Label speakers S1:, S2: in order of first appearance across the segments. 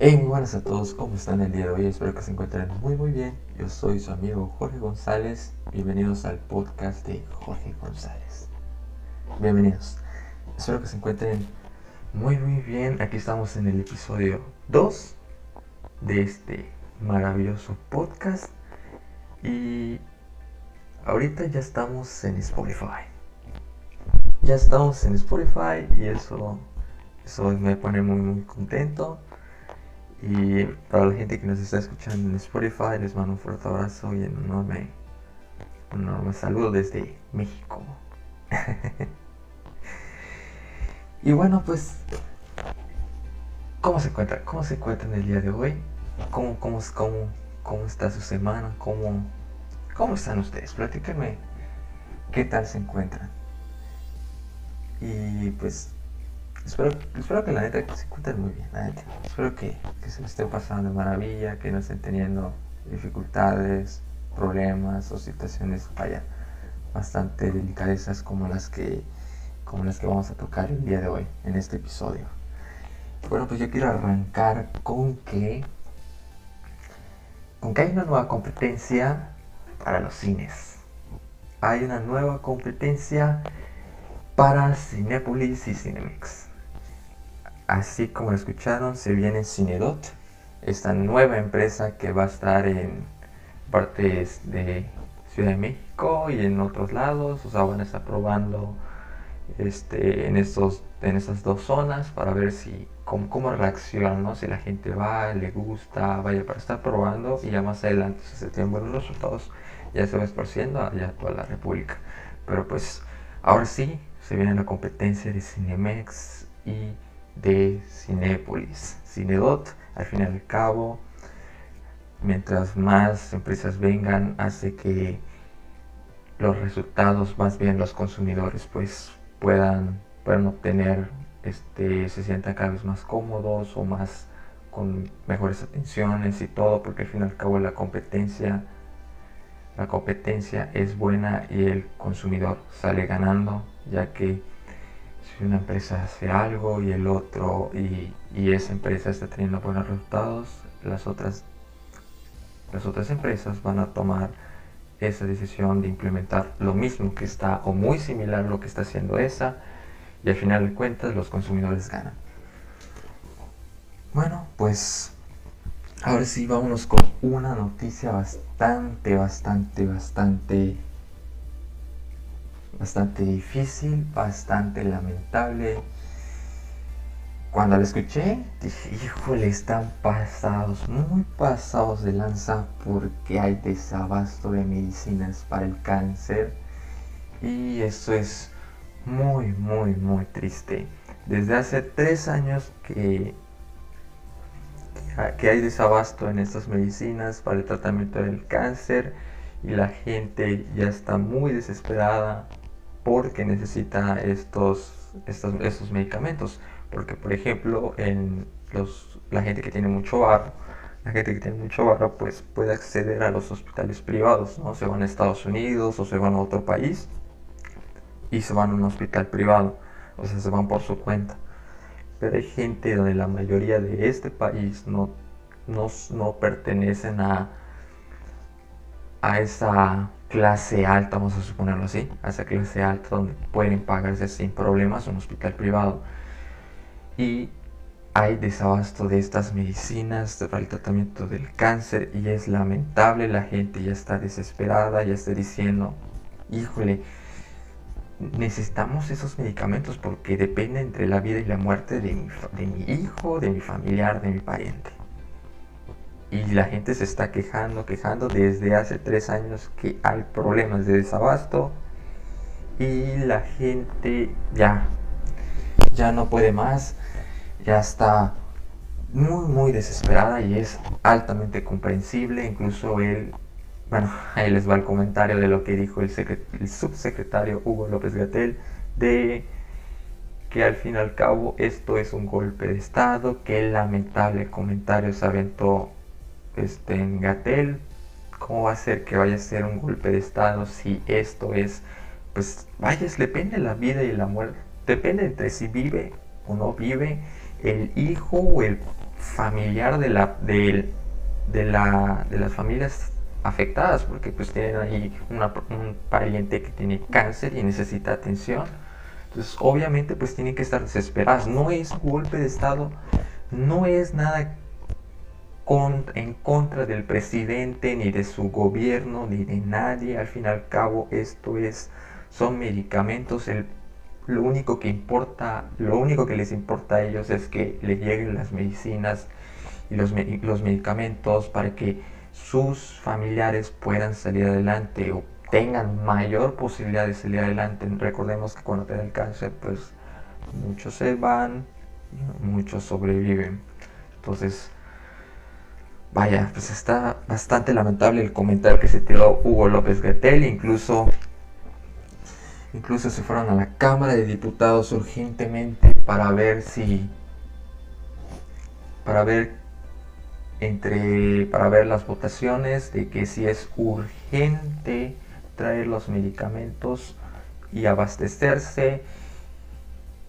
S1: Hey, muy buenas a todos, ¿cómo están el día de hoy? Espero que se encuentren muy muy bien. Yo soy su amigo Jorge González. Bienvenidos al podcast de Jorge González. Bienvenidos. Espero que se encuentren muy muy bien. Aquí estamos en el episodio 2 de este maravilloso podcast. Y ahorita ya estamos en Spotify. Ya estamos en Spotify y eso, eso me pone muy muy contento. Y para la gente que nos está escuchando en Spotify, les mando un fuerte abrazo y un enorme, un enorme saludo desde México. y bueno, pues, ¿cómo se encuentra? ¿Cómo se encuentra en el día de hoy? ¿Cómo, cómo, cómo, cómo está su semana? ¿Cómo, ¿Cómo están ustedes? Platíquenme qué tal se encuentran. Y pues Espero, que la neta se encuentren muy bien, la neta. Espero que, que se les esté pasando de maravilla, que no estén teniendo dificultades, problemas o situaciones, vaya, bastante delicadezas como las que como las que vamos a tocar el día de hoy en este episodio. Bueno, pues yo quiero arrancar con que con que hay una nueva competencia para los cines. Hay una nueva competencia para Cinepolis y Cinemex. Así como lo escucharon, se viene Cinedot, esta nueva empresa que va a estar en partes de Ciudad de México y en otros lados. O sea, van a estar probando este, en, estos, en estas dos zonas para ver si cómo, cómo reaccionan, ¿no? si la gente va, le gusta, vaya para estar probando y ya más adelante, si se tienen buenos resultados, ya se va esparciendo allá toda la República. Pero pues ahora sí, se viene la competencia de Cinemex y de Cinépolis. Cinedot, al fin y al cabo, mientras más empresas vengan, hace que los resultados, más bien los consumidores, pues puedan, puedan obtener, este, se sientan cada vez más cómodos o más con mejores atenciones y todo, porque al fin y al cabo la competencia, la competencia es buena y el consumidor sale ganando, ya que si una empresa hace algo y el otro y, esa empresa está teniendo buenos resultados, las otras, las otras empresas van a tomar esa decisión de implementar lo mismo que está o muy similar a lo que está haciendo esa y al final de cuentas los consumidores ganan. Bueno, pues ahora sí vámonos con una noticia bastante, bastante, bastante bastante difícil, bastante lamentable. Cuando la escuché, dije, híjole, están pasados, muy pasados de lanza porque hay desabasto de medicinas para el cáncer. Y eso es muy, muy, muy triste. Desde hace tres años que, que hay desabasto en estas medicinas para el tratamiento del cáncer y la gente ya está muy desesperada porque necesita estos, estos, medicamentos. Porque, por ejemplo, en los, la gente que tiene mucho barro, la gente que tiene mucho barro, pues puede acceder a los hospitales privados, ¿no? Se van a Estados Unidos o se van a otro país y se van a un hospital privado, o sea, se van por su cuenta. Pero hay gente donde la mayoría de este país no, no, no pertenecen a, a esa clase alta, vamos a suponerlo así, a clase alta donde pueden pagarse sin problemas un hospital privado. Y hay desabasto de estas medicinas para el tratamiento del cáncer y es lamentable, la gente ya está desesperada, ya está diciendo, híjole, necesitamos esos medicamentos porque depende entre la vida y la muerte de mi, de mi hijo, de mi familiar, de mi pariente y la gente se está quejando, quejando desde hace tres años que hay problemas de desabasto y la gente ya, ya no puede más, ya está muy, muy desesperada y es altamente comprensible, incluso él, bueno, ahí les va el comentario de lo que dijo el, el subsecretario Hugo López Gatel de que al fin y al cabo esto es un golpe de Estado, que lamentable comentario se aventó este, en Gatel, ¿cómo va a ser que vaya a ser un golpe de Estado si esto es, pues vaya, depende de la vida y la muerte, depende entre si vive o no vive el hijo o el familiar de la de, de la de las familias afectadas porque pues tienen ahí un pariente que tiene cáncer y necesita atención. Entonces obviamente pues tienen que estar desesperadas. No es golpe de estado no es nada en contra del presidente, ni de su gobierno, ni de nadie. Al fin y al cabo, esto es, son medicamentos. El, lo único que importa, lo único que les importa a ellos es que les lleguen las medicinas y los, los medicamentos para que sus familiares puedan salir adelante o tengan mayor posibilidad de salir adelante. Recordemos que cuando te da el cáncer, pues muchos se van, muchos sobreviven. Entonces, Vaya, pues está bastante lamentable el comentario que se tiró Hugo López Gatel, incluso incluso se fueron a la Cámara de Diputados urgentemente para ver si para ver entre para ver las votaciones de que si es urgente traer los medicamentos y abastecerse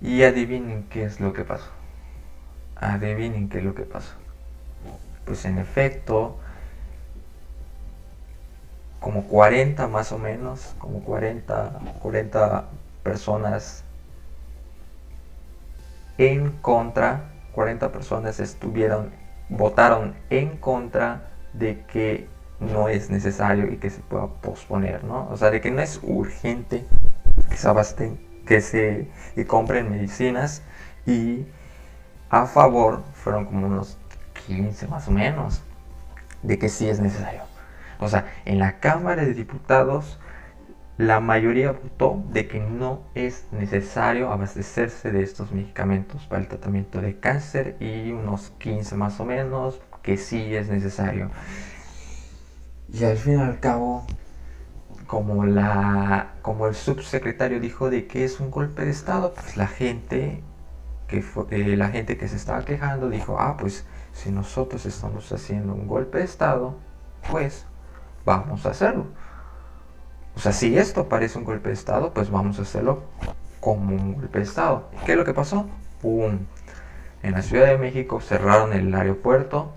S1: y adivinen qué es lo que pasó. Adivinen qué es lo que pasó pues en efecto, como 40 más o menos, como 40, 40 personas en contra, 40 personas estuvieron, votaron en contra de que no es necesario y que se pueda posponer, ¿no? O sea, de que no es urgente que se abasten, que se que compren medicinas y a favor fueron como unos 15 más o menos, de que sí es necesario. O sea, en la Cámara de Diputados la mayoría votó de que no es necesario abastecerse de estos medicamentos para el tratamiento de cáncer y unos 15 más o menos que sí es necesario. Y al fin y al cabo, como, la, como el subsecretario dijo de que es un golpe de Estado, pues la gente que, eh, la gente que se estaba quejando dijo, ah, pues si nosotros estamos haciendo un golpe de Estado, pues vamos a hacerlo. O sea, si esto parece un golpe de Estado, pues vamos a hacerlo como un golpe de Estado. ¿Qué es lo que pasó? ¡Pum! En la Ciudad de México cerraron el aeropuerto,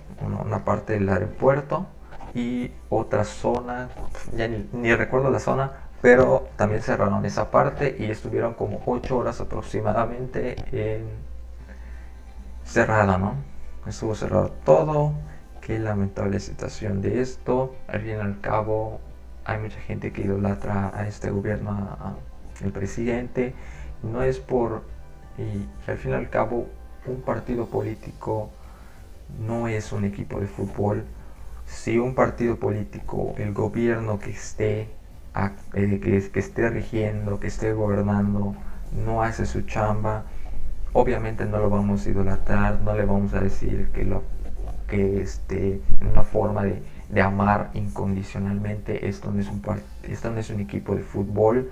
S1: una parte del aeropuerto y otra zona, ya ni, recuerdo la zona, pero también cerraron esa parte y estuvieron como 8 horas aproximadamente en cerrada, ¿no? Estuvo cerrado todo. Qué lamentable situación de esto. Al fin y al cabo, hay mucha gente que idolatra a este gobierno, al presidente. No es por. Y, al fin y al cabo, un partido político no es un equipo de fútbol. Si un partido político, el gobierno que esté, eh, que, que esté rigiendo, que esté gobernando, no hace su chamba, obviamente no lo vamos a idolatrar, no le vamos a decir que lo que este una forma de, amar incondicionalmente. Esto no, es un, es un equipo de fútbol.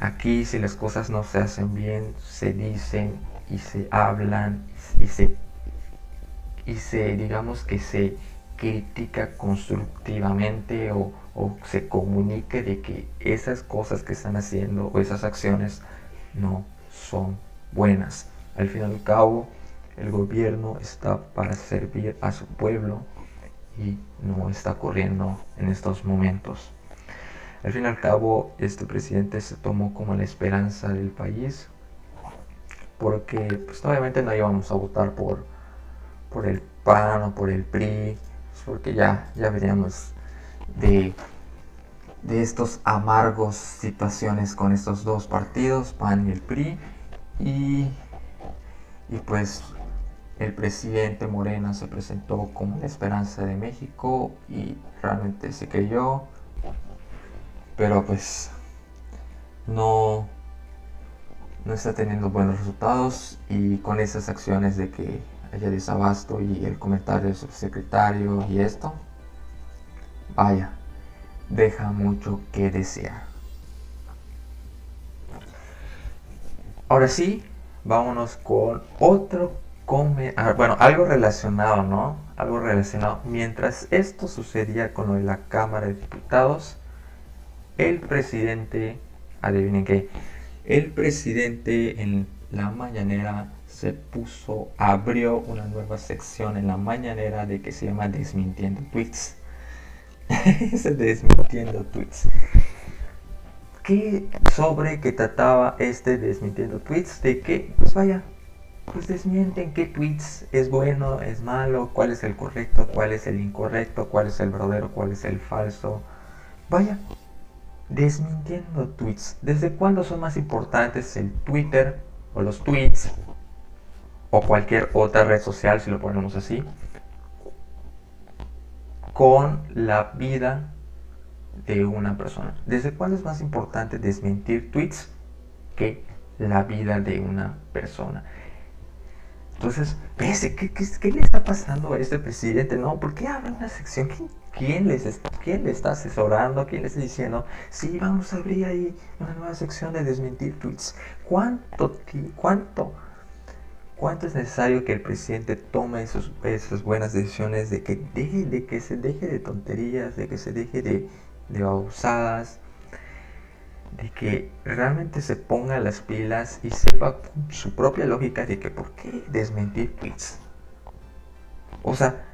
S1: Aquí si las cosas no se hacen bien, se dicen y se hablan y se, y se digamos que se critica constructivamente o, o se comunique de que esas cosas que están haciendo o esas acciones no son buenas. Al fin y al cabo, el gobierno está para servir a su pueblo y no está corriendo en estos momentos. Al fin y al cabo, este presidente se tomó como la esperanza del país porque pues obviamente no íbamos a votar por, por el PAN o por el PRI, pues, porque ya, ya veníamos de, de estos amargos situaciones con estos dos partidos, PAN y el PRI, y, pues el presidente Morena se presentó como la esperanza de México y realmente se creyó, pero pues no, no está teniendo buenos resultados y con esas acciones de que haya desabasto y el comentario del subsecretario y esto, vaya, deja mucho que desear. Ahora sí, vámonos con otro come ah, bueno, algo relacionado, ¿no? Algo relacionado. Mientras esto sucedía con lo de la Cámara de Diputados, el presidente, adivinen qué, el presidente en la mañanera se puso, abrió una nueva sección en la mañanera de que se llama Desmintiendo Tweets. Ese Desmintiendo Tweets. ¿Qué sobre que trataba este Desmintiendo Tweets? De que, pues vaya, pues desmienten qué tweets es bueno, es malo, cuál es el correcto, cuál es el incorrecto, cuál es el verdadero, cuál es el falso. Vaya, desmintiendo tweets. ¿Desde cuándo son más importantes el Twitter o los tweets o cualquier otra red social, si lo ponemos así, con la vida de una persona? ¿Desde cuándo es más importante desmentir tweets que la vida de una persona? Entonces, ¿qué, qué, le está pasando a este presidente? No, ¿por qué abre una sección? ¿Quién, les ¿Quién le está asesorando? ¿Quién le está diciendo? Sí, vamos a abrir ahí una nueva sección de desmentir tweets. ¿Cuánto, cuánto, cuánto es necesario que el presidente tome esas buenas decisiones de que, deje, de que se deje de tonterías, de que se deje de, de abusadas? de que realmente se ponga las pilas y sepa su propia lógica de que por qué desmentir tweets. O sea,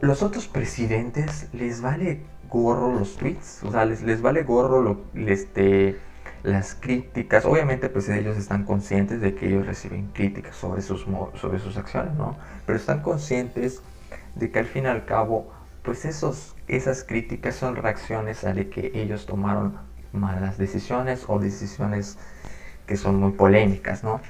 S1: los otros presidentes les vale gorro los tweets, o sea, les, les vale gorro este, las críticas. Obviamente, pues ellos están conscientes de que ellos reciben críticas sobre sus, sobre sus acciones, ¿no? Pero están conscientes de que al fin y al cabo, pues esos, esas críticas son reacciones a de que ellos tomaron malas decisiones o decisiones que son muy polémicas, ¿no?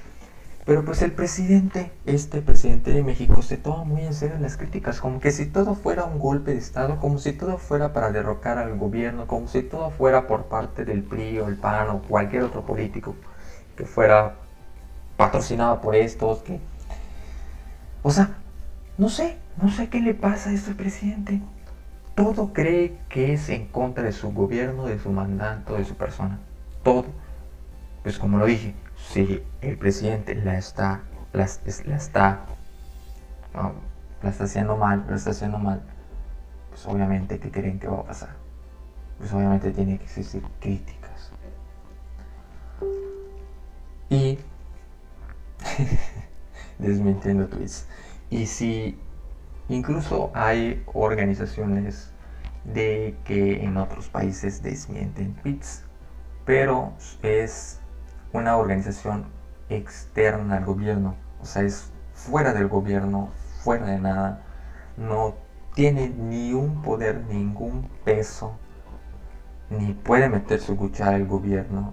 S1: Pero pues el presidente, este presidente de México, se toma muy en serio las críticas, como que si todo fuera un golpe de Estado, como si todo fuera para derrocar al gobierno, como si todo fuera por parte del PRI o el PAN o cualquier otro político que fuera patrocinado por estos. O sea, no sé, no sé qué le pasa a este presidente todo cree que es en contra de su gobierno, de su mandato, de su persona. Todo. Pues como lo dije, si el presidente la está, la, está, la está haciendo mal, lo está haciendo mal, pues obviamente, ¿qué creen que va a pasar? Pues obviamente tiene que existir críticas. Y desmintiendo tweets. Y si Incluso hay organizaciones de que en otros países desmienten tweets, pero es una organización externa al gobierno, o sea, es fuera del gobierno, fuera de nada, no tiene ni un poder, ningún peso, ni puede meter su cuchara el gobierno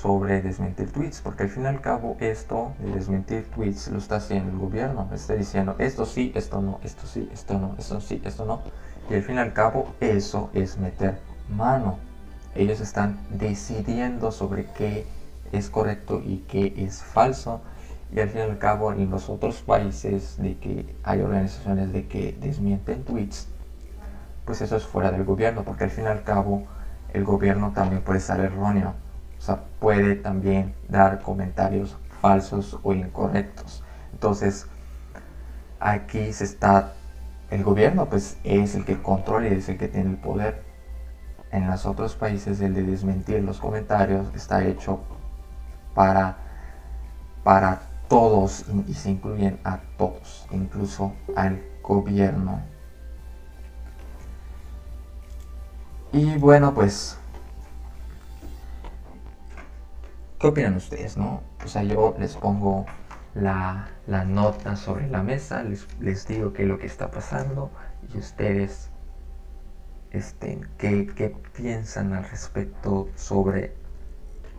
S1: sobre desmentir tweets, porque al fin y al cabo esto de desmentir tweets lo está haciendo el gobierno, está diciendo esto sí, esto no, esto sí, esto no, esto sí, esto no, y al fin y al cabo eso es meter mano. Ellos están decidiendo sobre qué es correcto y qué es falso. Y al fin y al cabo en los otros países de que hay organizaciones de que desmienten tweets, pues eso es fuera del gobierno, porque al fin y al cabo el gobierno también puede estar erróneo puede también dar comentarios falsos o incorrectos. Entonces, aquí se está, el gobierno pues es el que controla y es el que tiene el poder. En los otros países el de desmentir los comentarios está hecho para, para todos y se incluyen a todos, incluso al gobierno. Y bueno, pues ¿Qué opinan ustedes, no? O sea, yo les pongo la, nota sobre la mesa, les, les, digo qué es lo que está pasando y ustedes, este, qué, qué piensan al respecto sobre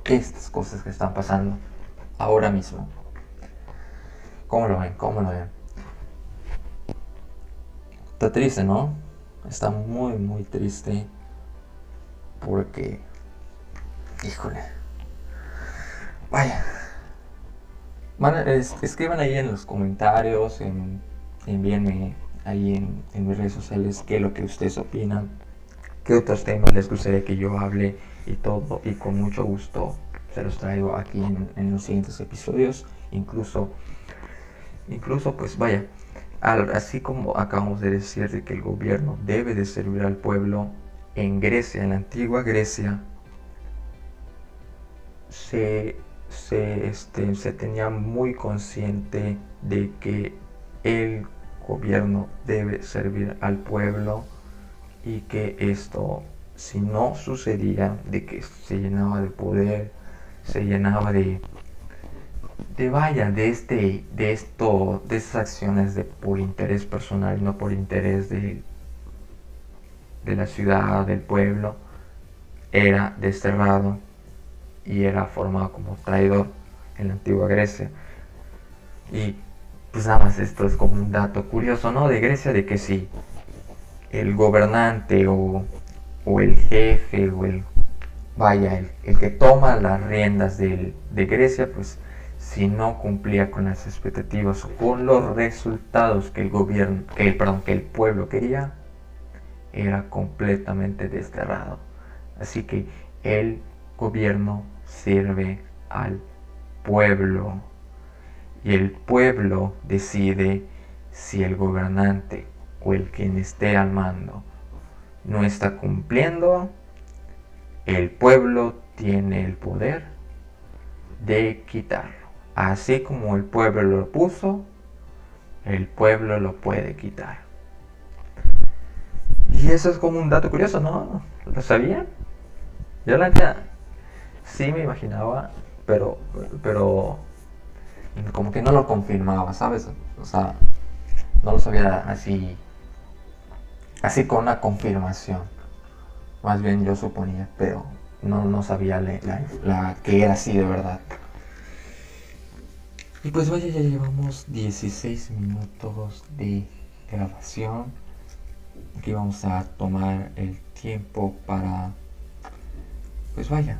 S1: estas cosas que están pasando ahora mismo. ¿Cómo lo ven? ¿Cómo lo ven? Está triste, ¿no? Está muy, muy triste. Porque, híjole, Vaya. escriban ahí en los comentarios, en, envíenme ahí en, mis redes sociales qué es lo que ustedes opinan, qué otros temas les gustaría que yo hable y todo. Y con mucho gusto se los traigo aquí en, los siguientes episodios. Incluso, incluso pues vaya, así como acabamos de decir de que el gobierno debe de servir al pueblo en Grecia, en la antigua Grecia, se se, este, se tenía muy consciente de que el gobierno debe servir al pueblo y que esto, si no sucedía, de que se llenaba de poder, se llenaba de, de vaya, de este, de esto, de esas acciones de por interés personal no por interés de, de la ciudad, del pueblo, era desterrado y era formado como traidor en la antigua Grecia. Y pues nada más esto es como un dato curioso, ¿no? De Grecia, de que si el gobernante o, el jefe o el, vaya, el, que toma las riendas de Grecia, pues si no cumplía con las expectativas o con los resultados que el gobierno, que el, perdón, que el pueblo quería, era completamente desterrado. Así que el gobierno sirve al pueblo y el pueblo decide si el gobernante o el quien esté al mando no está cumpliendo, el pueblo tiene el poder de quitarlo. Así como el pueblo lo puso, el pueblo lo puede quitar. Y eso es como un dato curioso, ¿no? ¿Lo sabían? Yo sí me imaginaba, pero, pero como que no lo confirmaba, ¿sabes? O sea, no lo sabía así, así con una confirmación. Más bien yo suponía, pero no, no sabía la, que era así de verdad. Y pues vaya, ya llevamos 16 minutos de grabación. Aquí vamos a tomar el tiempo para pues vaya,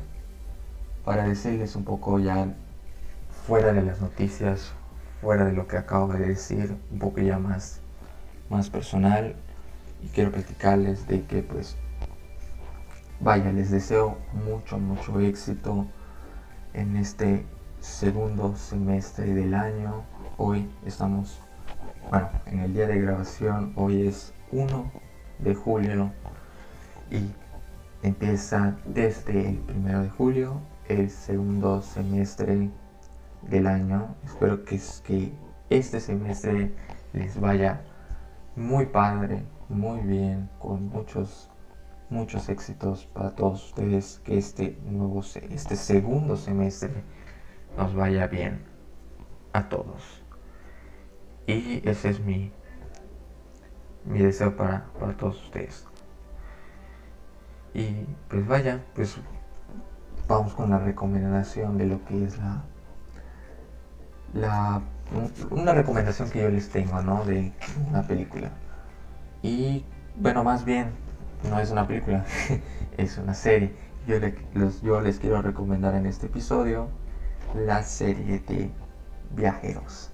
S1: para decirles un poco ya fuera de las noticias, fuera de lo que acabo de decir, un poco ya más, más personal y quiero platicarles de que pues vaya, les deseo mucho, mucho éxito en este segundo semestre del año. Hoy estamos, bueno, en el día de grabación, hoy es 1 de julio y Empieza desde el primero de julio, el segundo semestre del año. Espero que, este semestre les vaya muy padre, muy bien, con muchos, muchos éxitos para todos ustedes. Que este nuevo, este segundo semestre nos vaya bien a todos. Y ese es mi, mi deseo para, para todos ustedes. Y pues vaya, pues vamos con la recomendación de lo que es la, la una recomendación que yo les tengo, ¿no? De una película. Y bueno, más bien, no es una película, es una serie. Yo, yo les quiero recomendar en este episodio la serie de Viajeros.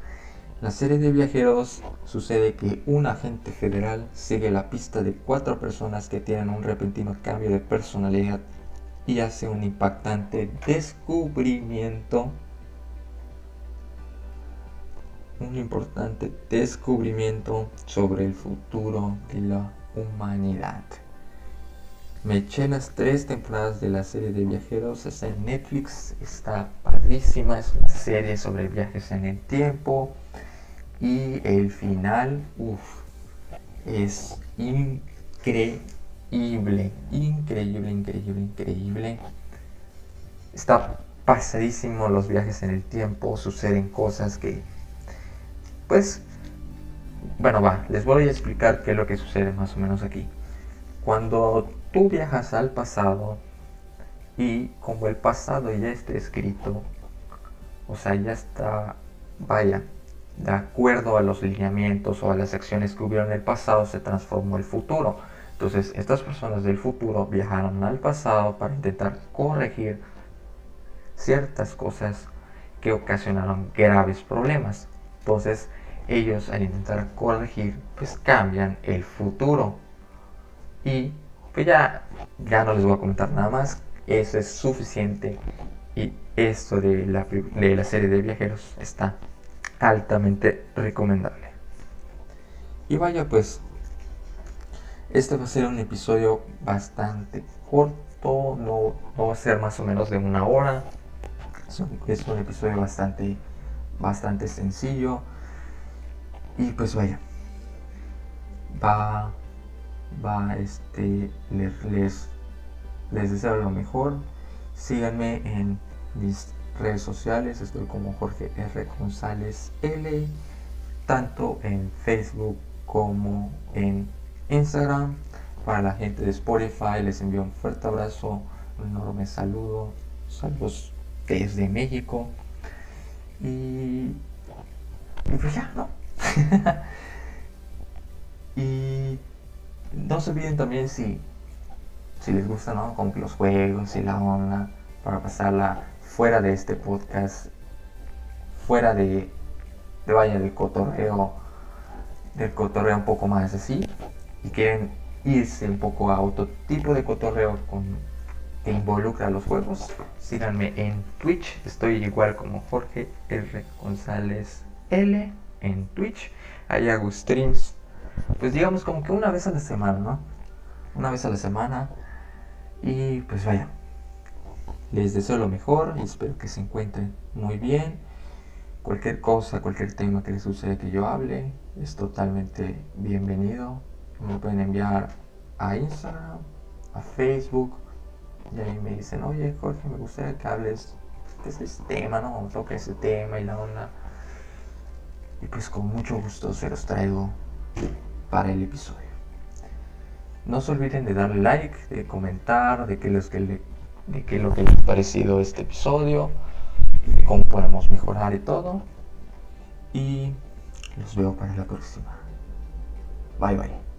S1: La serie de viajeros sucede que un agente federal sigue la pista de cuatro personas que tienen un repentino cambio de personalidad y hace un impactante descubrimiento. Un importante descubrimiento sobre el futuro de la humanidad. Me eché las tres temporadas de la serie de viajeros, está en Netflix, está padrísima, es una serie sobre viajes en el tiempo y el final, uff, es increíble, increíble, increíble, increíble. Está pasadísimo los viajes en el tiempo, suceden cosas que, pues, bueno, va, les voy a explicar qué es lo que sucede más o menos aquí. Cuando tú viajas al pasado y como el pasado ya está escrito, o sea, ya está, vaya, de acuerdo a los lineamientos o a las acciones que hubieron en el pasado, se transformó el futuro. Entonces, estas personas del futuro viajaron al pasado para intentar corregir ciertas cosas que ocasionaron graves problemas. Entonces, ellos al intentar corregir, pues cambian el futuro. Y pues ya, ya no les voy a comentar nada más. Eso es suficiente. Y esto de la, de la serie de viajeros está altamente recomendable. Y vaya pues, este va a ser un episodio bastante corto, no, va a ser más o menos de una hora. Es un, episodio bastante, bastante sencillo. Y pues vaya, va, va, este, les, les, les deseo lo mejor. Síganme en mis redes sociales, estoy como Jorge R. González L, tanto en Facebook como en Instagram. Para la gente de Spotify les envío un fuerte abrazo, un enorme saludo, saludos desde México. Y, y pues ya, ¿no? y no se olviden también si, si les gusta, ¿no? Como los juegos y la onda para pasarla fuera de este podcast, fuera de, de vaya del cotorreo, del cotorreo un poco más así, y quieren irse un poco a otro tipo de cotorreo que involucra los juegos, síganme en Twitch, estoy igual como Jorge R. González L en Twitch, ahí hago streams, pues digamos como que una vez a la semana, ¿no? Una vez a la semana, y pues vaya, les deseo lo mejor espero que se encuentren muy bien. Cualquier cosa, cualquier tema que les suceda que yo hable es totalmente bienvenido. Me pueden enviar a Instagram, a Facebook y ahí me dicen, oye Jorge, me gustaría que hables de este tema, ¿no? Toque ese tema y la onda. Y pues con mucho gusto se los traigo para el episodio. No se olviden de darle like, de comentar, de que los que le de qué lo que les ha parecido este episodio, de cómo podemos mejorar y todo. Y los veo para la próxima. Bye bye.